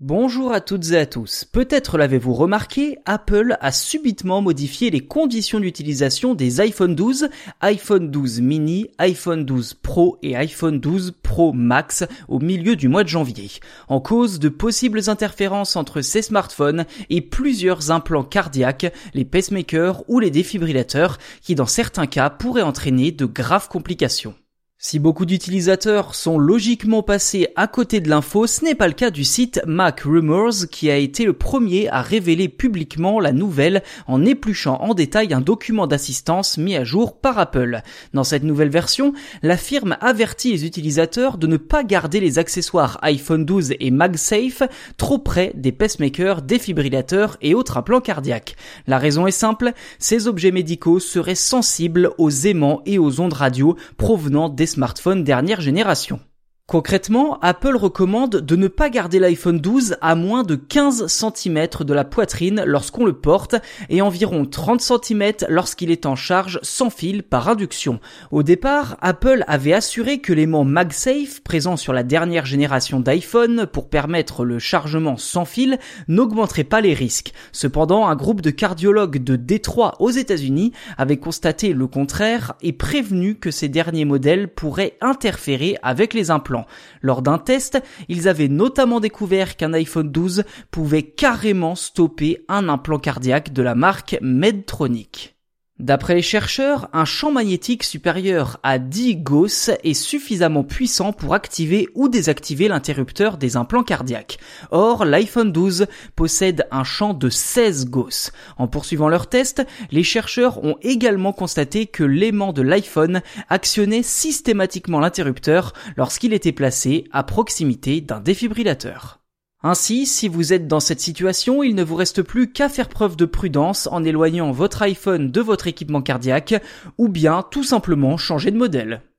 Bonjour à toutes et à tous. Peut-être l'avez-vous remarqué, Apple a subitement modifié les conditions d'utilisation des iPhone 12, iPhone 12 mini, iPhone 12 Pro et iPhone 12 Pro Max au milieu du mois de janvier, en cause de possibles interférences entre ces smartphones et plusieurs implants cardiaques, les pacemakers ou les défibrillateurs qui dans certains cas pourraient entraîner de graves complications. Si beaucoup d'utilisateurs sont logiquement passés à côté de l'info, ce n'est pas le cas du site Mac Rumors qui a été le premier à révéler publiquement la nouvelle en épluchant en détail un document d'assistance mis à jour par Apple. Dans cette nouvelle version, la firme avertit les utilisateurs de ne pas garder les accessoires iPhone 12 et MagSafe trop près des pacemakers, défibrillateurs et autres implants cardiaques. La raison est simple, ces objets médicaux seraient sensibles aux aimants et aux ondes radio provenant des smartphones dernière génération. Concrètement, Apple recommande de ne pas garder l'iPhone 12 à moins de 15 cm de la poitrine lorsqu'on le porte et environ 30 cm lorsqu'il est en charge sans fil par induction. Au départ, Apple avait assuré que l'aimant MagSafe présent sur la dernière génération d'iPhone pour permettre le chargement sans fil n'augmenterait pas les risques. Cependant, un groupe de cardiologues de Détroit aux États-Unis avait constaté le contraire et prévenu que ces derniers modèles pourraient interférer avec les implants. Lors d'un test, ils avaient notamment découvert qu'un iPhone 12 pouvait carrément stopper un implant cardiaque de la marque Medtronic. D'après les chercheurs, un champ magnétique supérieur à 10 Gauss est suffisamment puissant pour activer ou désactiver l'interrupteur des implants cardiaques. Or, l'iPhone 12 possède un champ de 16 Gauss. En poursuivant leur test, les chercheurs ont également constaté que l'aimant de l'iPhone actionnait systématiquement l'interrupteur lorsqu'il était placé à proximité d'un défibrillateur. Ainsi, si vous êtes dans cette situation, il ne vous reste plus qu'à faire preuve de prudence en éloignant votre iPhone de votre équipement cardiaque ou bien tout simplement changer de modèle.